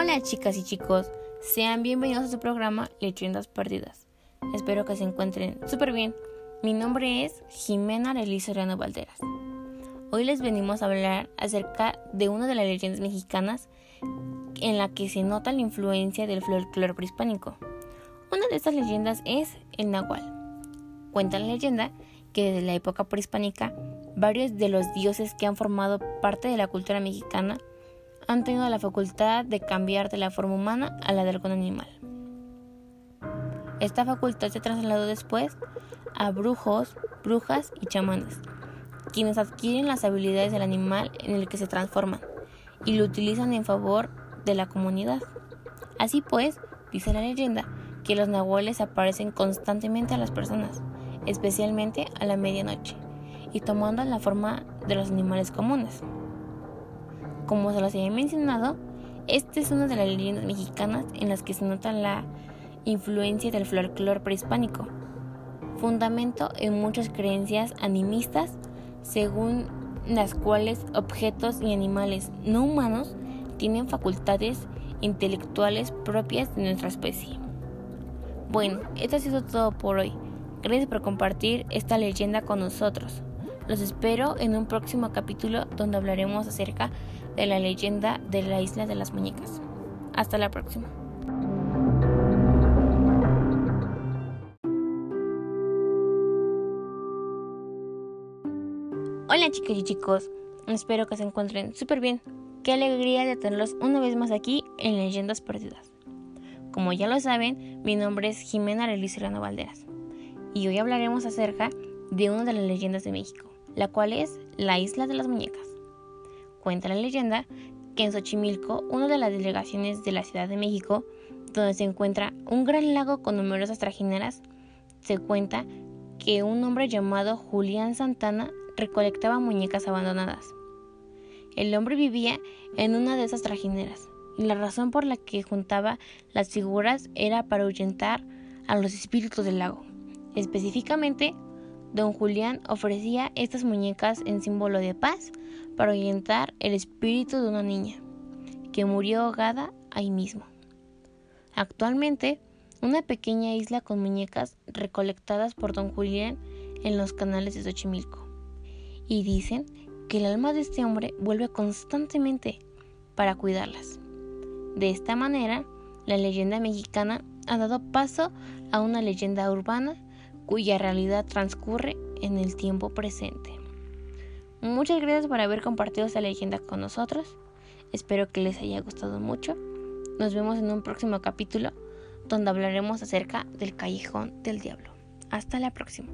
Hola chicas y chicos, sean bienvenidos a su programa Leyendas Perdidas. Espero que se encuentren súper bien. Mi nombre es Jimena Elisa Valderas. Hoy les venimos a hablar acerca de una de las leyendas mexicanas en la que se nota la influencia del folclore prehispánico. Una de estas leyendas es el Nahual. Cuenta la leyenda que desde la época prehispánica, varios de los dioses que han formado parte de la cultura mexicana han tenido la facultad de cambiar de la forma humana a la de algún animal. Esta facultad se trasladó después a brujos, brujas y chamanes, quienes adquieren las habilidades del animal en el que se transforman y lo utilizan en favor de la comunidad. Así pues, dice la leyenda, que los nahuales aparecen constantemente a las personas, especialmente a la medianoche, y tomando la forma de los animales comunes. Como se los había mencionado, esta es una de las leyendas mexicanas en las que se nota la influencia del folclore prehispánico, fundamento en muchas creencias animistas según las cuales objetos y animales no humanos tienen facultades intelectuales propias de nuestra especie. Bueno, esto ha sido todo por hoy. Gracias por compartir esta leyenda con nosotros. Los espero en un próximo capítulo donde hablaremos acerca de la leyenda de la isla de las muñecas. Hasta la próxima. Hola chicas y chicos, espero que se encuentren súper bien. Qué alegría de tenerlos una vez más aquí en Leyendas Perdidas. Como ya lo saben, mi nombre es Jimena Relizerano Valderas y hoy hablaremos acerca de una de las leyendas de México, la cual es la Isla de las Muñecas. Cuenta la leyenda que en Xochimilco, una de las delegaciones de la Ciudad de México, donde se encuentra un gran lago con numerosas trajineras, se cuenta que un hombre llamado Julián Santana recolectaba muñecas abandonadas. El hombre vivía en una de esas trajineras, y la razón por la que juntaba las figuras era para ahuyentar a los espíritus del lago. Específicamente, don Julián ofrecía estas muñecas en símbolo de paz para ahuyentar el espíritu de una niña, que murió ahogada ahí mismo. Actualmente, una pequeña isla con muñecas recolectadas por don Julián en los canales de Xochimilco y dicen que el alma de este hombre vuelve constantemente para cuidarlas. De esta manera, la leyenda mexicana ha dado paso a una leyenda urbana cuya realidad transcurre en el tiempo presente. Muchas gracias por haber compartido esta leyenda con nosotros. Espero que les haya gustado mucho. Nos vemos en un próximo capítulo donde hablaremos acerca del callejón del diablo. Hasta la próxima.